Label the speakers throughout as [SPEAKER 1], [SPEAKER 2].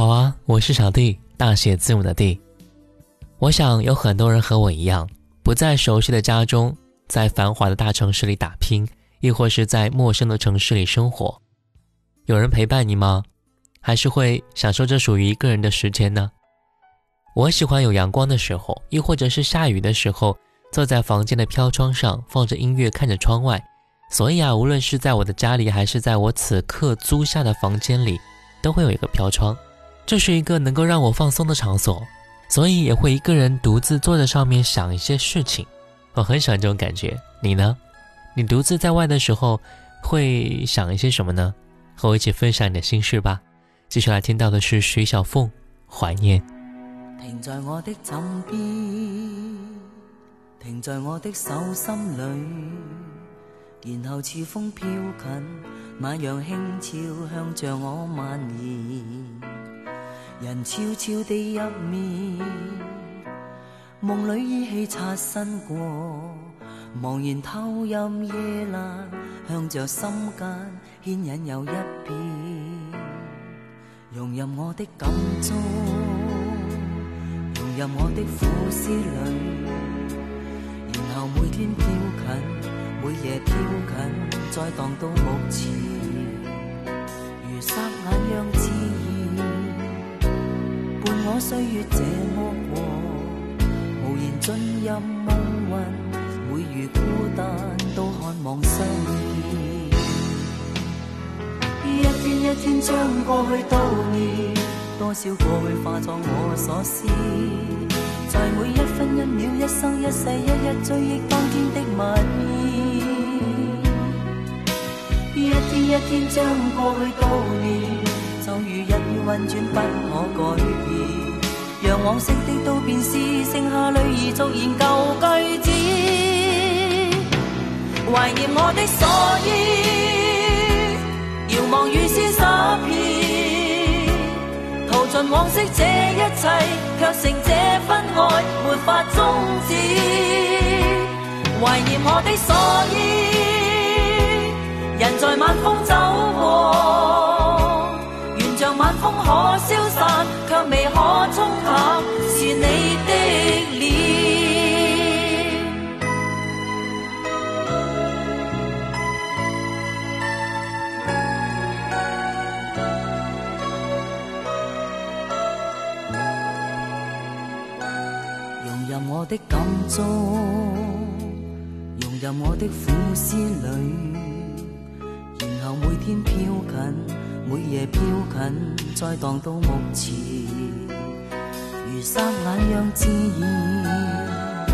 [SPEAKER 1] 好啊，我是小弟，大写字母的弟。我想有很多人和我一样，不在熟悉的家中，在繁华的大城市里打拼，亦或是在陌生的城市里生活。有人陪伴你吗？还是会享受这属于一个人的时间呢？我喜欢有阳光的时候，亦或者是下雨的时候，坐在房间的飘窗上，放着音乐，看着窗外。所以啊，无论是在我的家里，还是在我此刻租下的房间里。都会有一个飘窗，这是一个能够让我放松的场所。所以也会一个人独自坐在上面想一些事情。我很喜欢这种感觉，你呢？你独自在外的时候会想一些什么呢？和我一起分享你的心事吧。接下来听到的是徐小凤《怀念》。
[SPEAKER 2] 停在我的枕边，停在我的手心里，然后似风飘近，那样轻悄向着我蔓延。人悄悄地入眠，梦里依稀擦身过，茫然偷饮夜阑，向着心间牵引又一遍，融入我的感触。入我的苦思里，然后每天飘近，每夜飘近，再荡到目前，如霎眼样自然，伴我岁月这么过，无言进入梦魂，每如孤单都渴望相见，一天一天将过去悼念。多少过去化作我所思，在每一分一秒、一生一世、一一追忆当天的默念。一天一天将过去悼念，就如日运转不可。改变。让往昔的都变是剩下泪儿逐言旧句子，怀念我的所依，遥望雨丝洒遍。尽往昔这一切，却剩这份爱没法终止。怀念我的所依，人在晚风走过，晚风可消散，却未可冲淡，是你的脸。我的感中，融入我的苦思里，然后每天飘近，每夜飘近，再荡到目前，如霎眼样自然，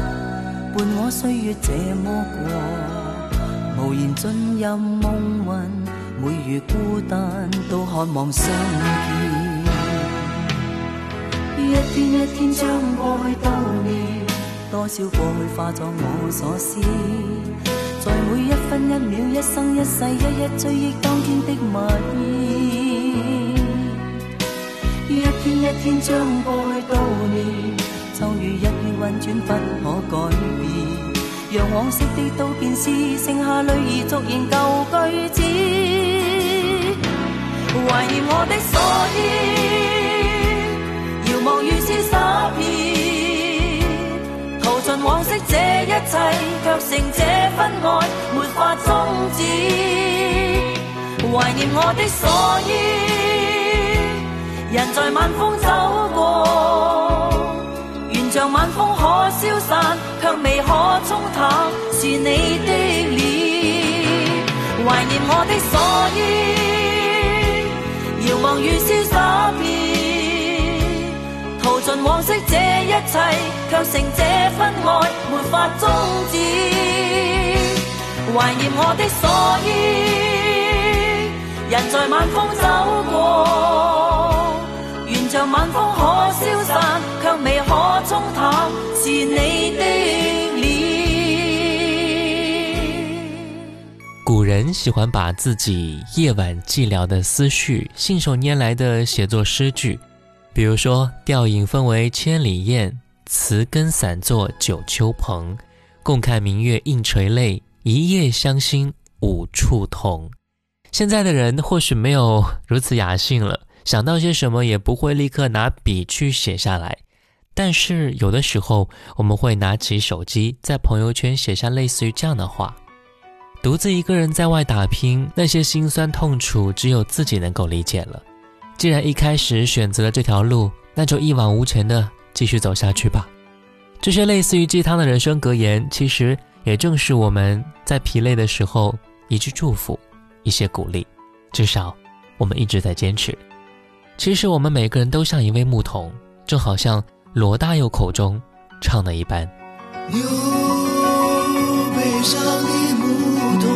[SPEAKER 2] 伴我岁月这么过，无言进入梦魂，每如孤单都渴望相见，一天一天将过去悼念。多少过去化作我所思，分一秒、一生一世，一一追忆当天的默意。一天一天将过去悼念，就如一月运转不可改变。让往昔的都变是剩下泪儿逐言旧句子，怀念我的所依，遥望雨丝这一切，却剩这份爱没法终止。怀念我的所依，人在晚风走过，愿像晚风可消散，却未可冲淡，是你的脸。怀念我的所依，遥望雨丝洒，尽往昔这一切。却成这份爱没法终止，怀念我的所依，人在晚风走过，愿像晚风可消散，却未可冲淡，是你的脸。
[SPEAKER 1] 古人喜欢把自己夜晚寂寥的思绪信手拈来的写作诗句，比如说吊影分为千里雁。词根散作九秋蓬，共看明月映垂泪，一夜相心五处同。现在的人或许没有如此雅兴了，想到些什么也不会立刻拿笔去写下来。但是有的时候，我们会拿起手机，在朋友圈写下类似于这样的话：独自一个人在外打拼，那些辛酸痛楚，只有自己能够理解了。既然一开始选择了这条路，那就一往无前的。继续走下去吧。这些类似于鸡汤的人生格言，其实也正是我们在疲累的时候一句祝福，一些鼓励。至少，我们一直在坚持。其实，我们每个人都像一位牧童，就好像罗大佑口中唱的一般。
[SPEAKER 3] 有悲伤的牧童，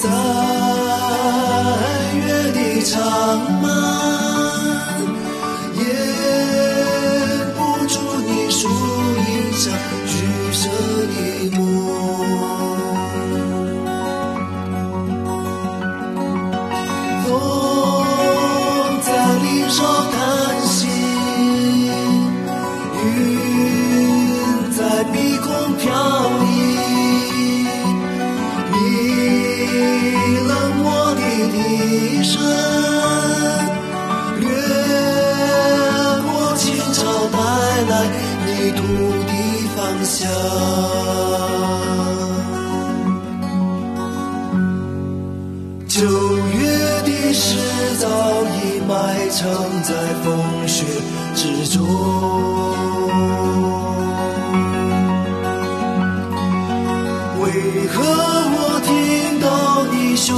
[SPEAKER 3] 三月的茶藏在风雪之中。为何我听到你胸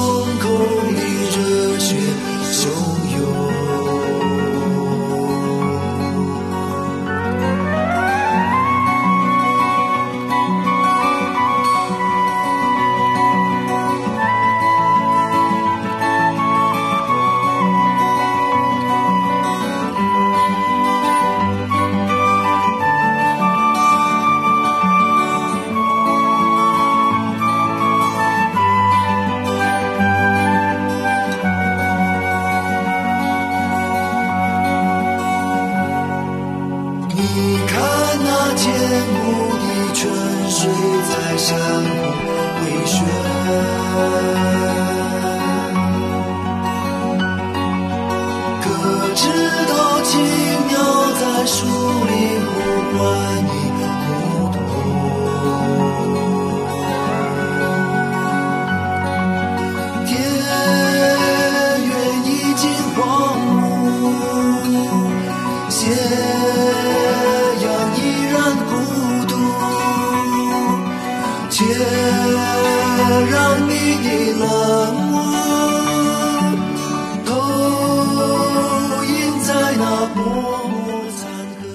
[SPEAKER 3] 知道。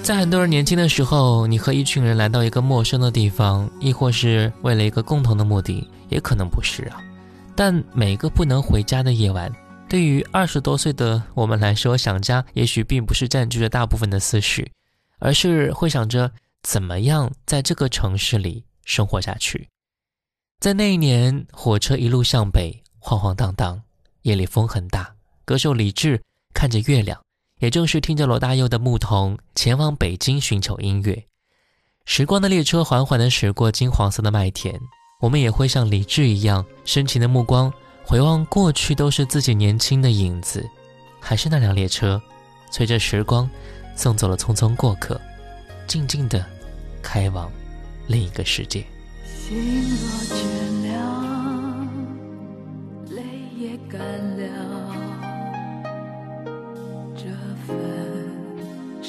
[SPEAKER 1] 在很多人年轻的时候，你和一群人来到一个陌生的地方，亦或是为了一个共同的目的，也可能不是啊。但每个不能回家的夜晚，对于二十多岁的我们来说，想家也许并不是占据着大部分的思绪，而是会想着怎么样在这个城市里生活下去。在那一年，火车一路向北，晃晃荡荡，夜里风很大。歌手李志看着月亮。也正是听着罗大佑的《牧童》，前往北京寻求音乐。时光的列车缓缓地驶过金黄色的麦田，我们也会像李志一样，深情的目光回望过去，都是自己年轻的影子。还是那辆列车，随着时光送走了匆匆过客，静静地开往另一个世界。
[SPEAKER 4] 心若倦了，泪也干了。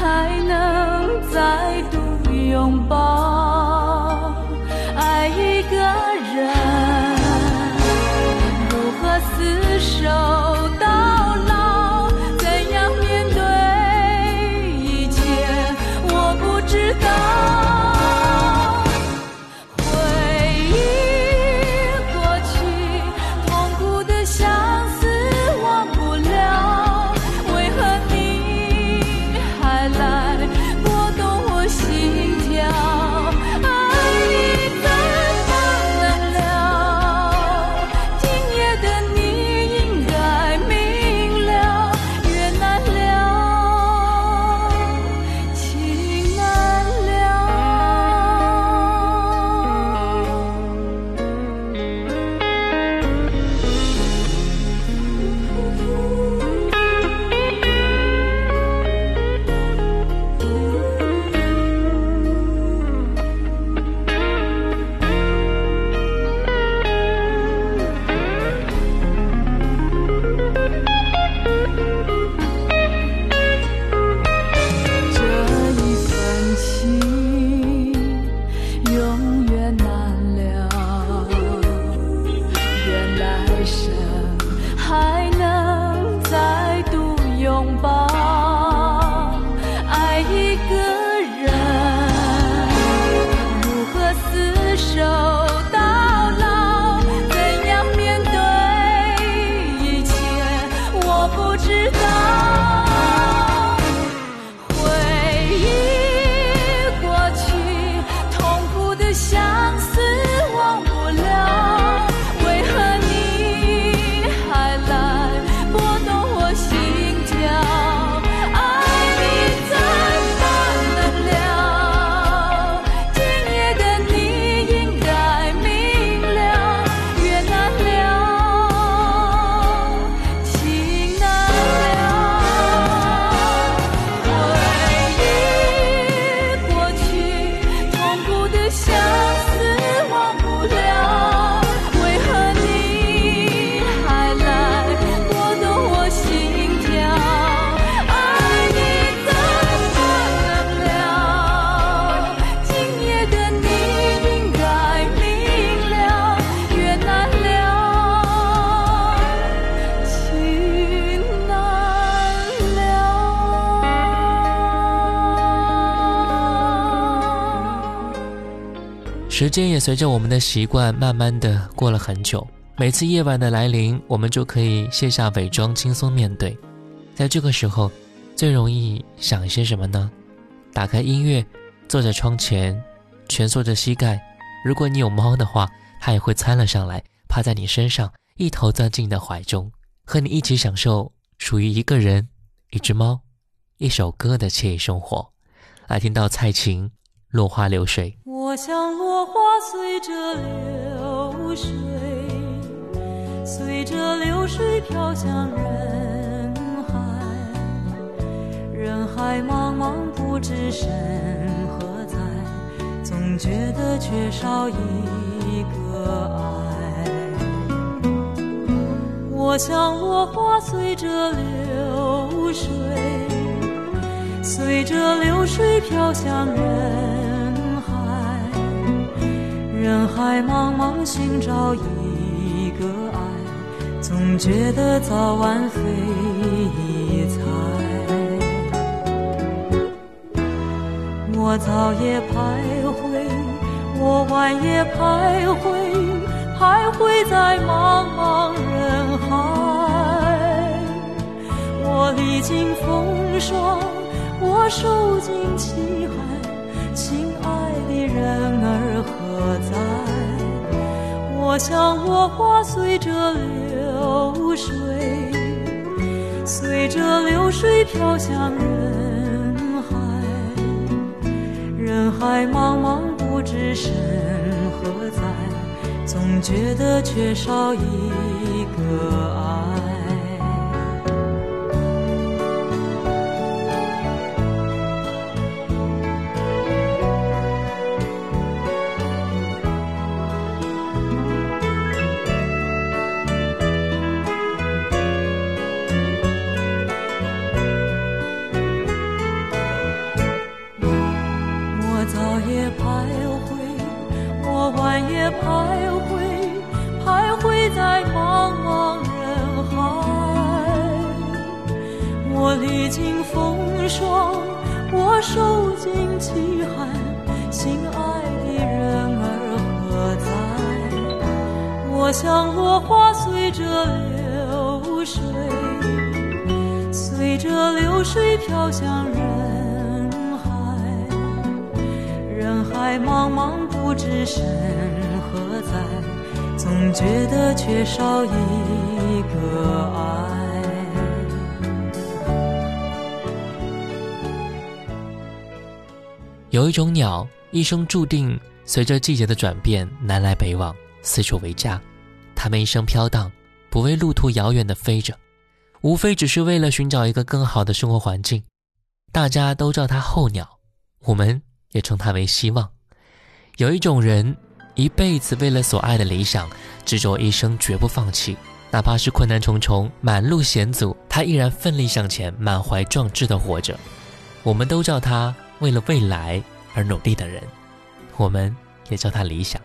[SPEAKER 4] 还能再度拥抱。
[SPEAKER 1] 时间也随着我们的习惯，慢慢的过了很久。每次夜晚的来临，我们就可以卸下伪装，轻松面对。在这个时候，最容易想一些什么呢？打开音乐，坐在窗前，蜷缩着膝盖。如果你有猫的话，它也会窜了上来，趴在你身上，一头钻进你的怀中，和你一起享受属于一个人、一只猫、一首歌的惬意生活。来听到蔡琴《落花流水》。
[SPEAKER 5] 我像落花随着流水，随着流水飘向人海，人海茫茫不知身何在，总觉得缺少一个爱。我像落花随着流水，随着流水飘向人，人海茫茫寻找一个爱，总觉得早晚非一猜。我早也徘徊，我晚也徘徊，徘徊在茫茫人海。我历经风霜，我受尽凄寒，亲爱的人儿我在？我像落花随着流水，随着流水飘向人海。人海茫茫不知身何在，总觉得缺少一个我晚也徘徊，徘徊在茫茫人海。我历经风霜，我受尽凄寒，心爱的人儿何在？我像落花随着流水，随着流水飘向人海。人海茫茫不知身何在，总觉得缺少一个爱。
[SPEAKER 1] 有一种鸟，一生注定随着季节的转变，南来北往，四处为家。它们一生飘荡，不为路途遥远的飞着，无非只是为了寻找一个更好的生活环境。大家都叫它候鸟，我们也称它为希望。有一种人，一辈子为了所爱的理想执着一生，绝不放弃，哪怕是困难重重、满路险阻，他依然奋力向前，满怀壮志地活着。我们都叫他为了未来而努力的人，我们也叫他理想。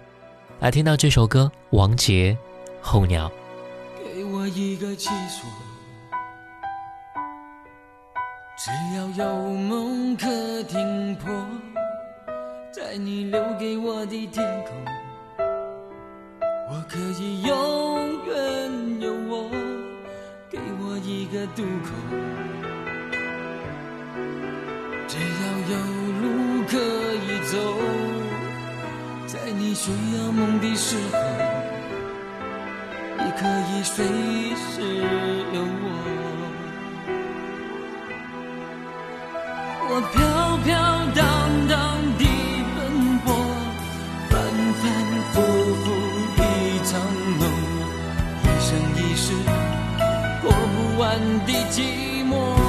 [SPEAKER 1] 来听到这首歌，王杰《候鸟》。
[SPEAKER 6] 给我一个寄所，只要有梦可停泊，在你留给我的天空，我可以永远有我。给我一个渡口，只要有路可以走，在你需要梦的时候。你可以随时有我。我飘飘的寂寞。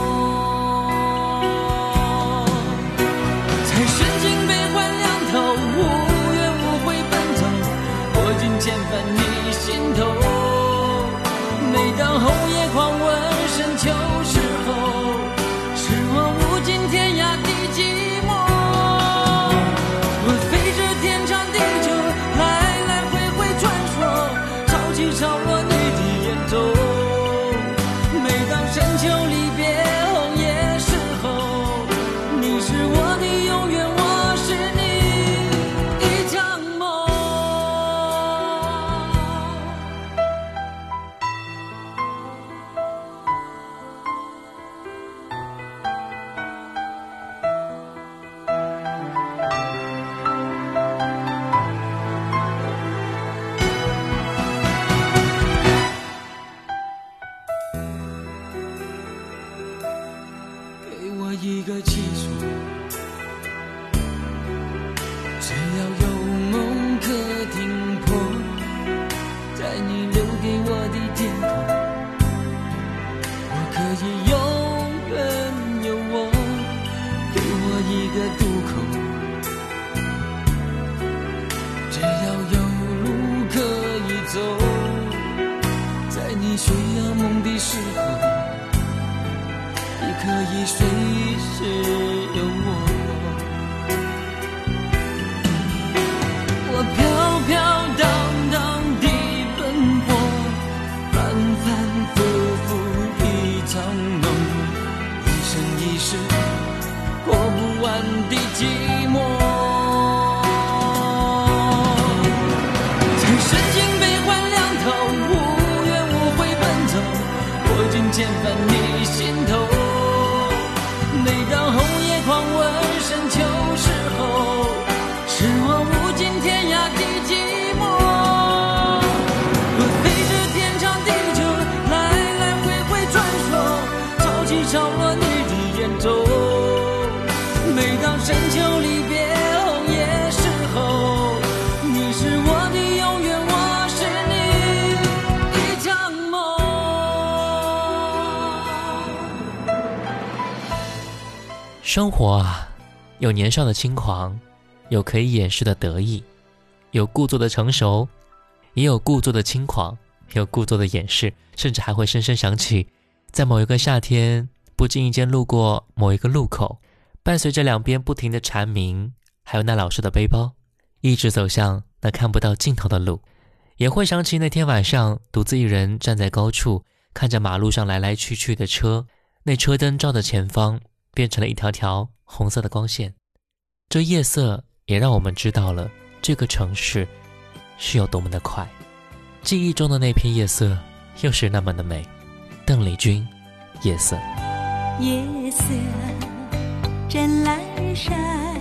[SPEAKER 7] 生
[SPEAKER 1] 活啊，有年少的轻狂，有可以掩饰的得意，有故作的成熟，也有故作的轻狂，有故作的掩饰，甚至还会深深想起，在某一个夏天，不经意间路过某一个路口，伴随着两边不停的蝉鸣，还有那老式的背包，一直走向那看不到尽头的路。也会想起那天晚上独自一人站在高处，看着马路上来来去去的车，那车灯照着前方，变成了一条条红色的光线。这夜色也让我们知道了这个城市是有多么的快。记忆中的那片夜色又是那么的美。邓丽君，《夜色》。
[SPEAKER 8] 夜色正阑珊，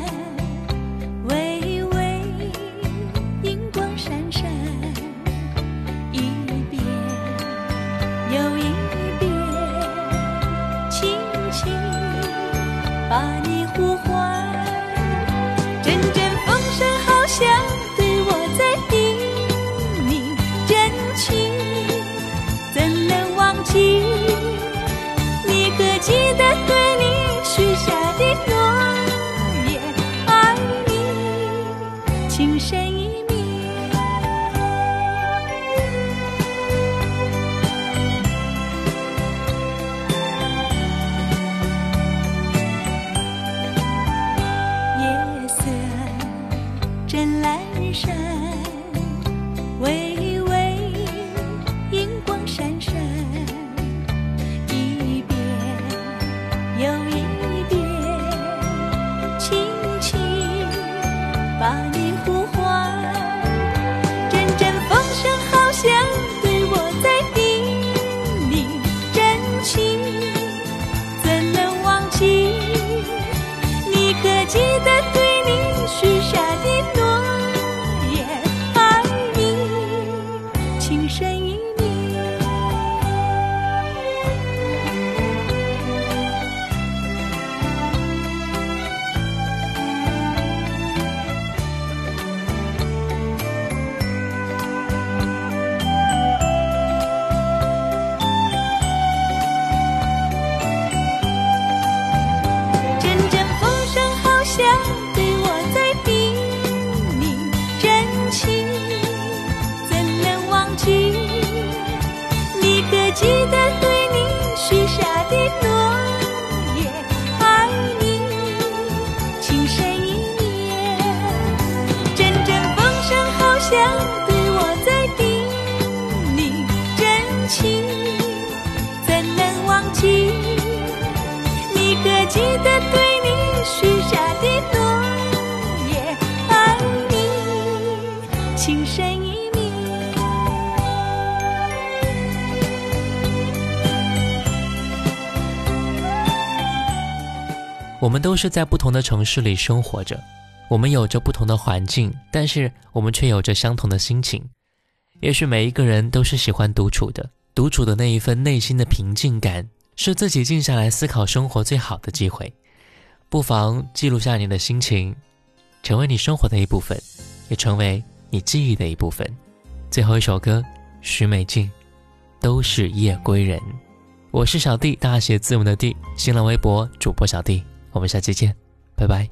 [SPEAKER 1] 都是在不同的城市里生活着，我们有着不同的环境，但是我们却有着相同的心情。也许每一个人都是喜欢独处的，独处的那一份内心的平静感，是自己静下来思考生活最好的机会。不妨记录下你的心情，成为你生活的一部分，也成为你记忆的一部分。最后一首歌，许美静，《都是夜归人》。我是小弟，大写字母的弟，新浪微博主播小弟。我们下期见，拜拜。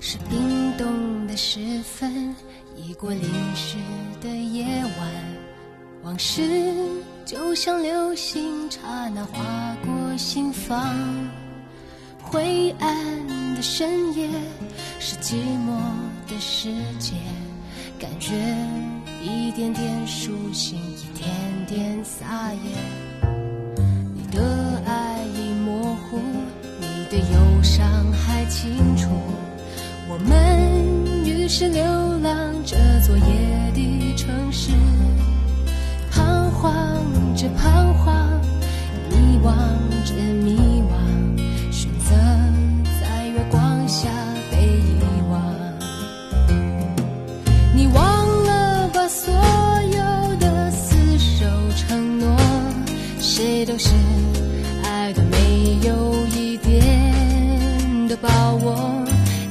[SPEAKER 9] 是冰冻的时分，已过零时的夜晚，往事就像流星，刹那划过心房。灰暗的深夜是寂寞的世界，感觉一点点苏醒，一点点撒野。你的忧伤还清楚。我们于是流浪这座夜的城市。彷徨着彷徨，迷惘着迷惘，选择在月光下被遗忘。你忘了把所有的厮守承诺，谁都是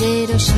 [SPEAKER 9] 谁都是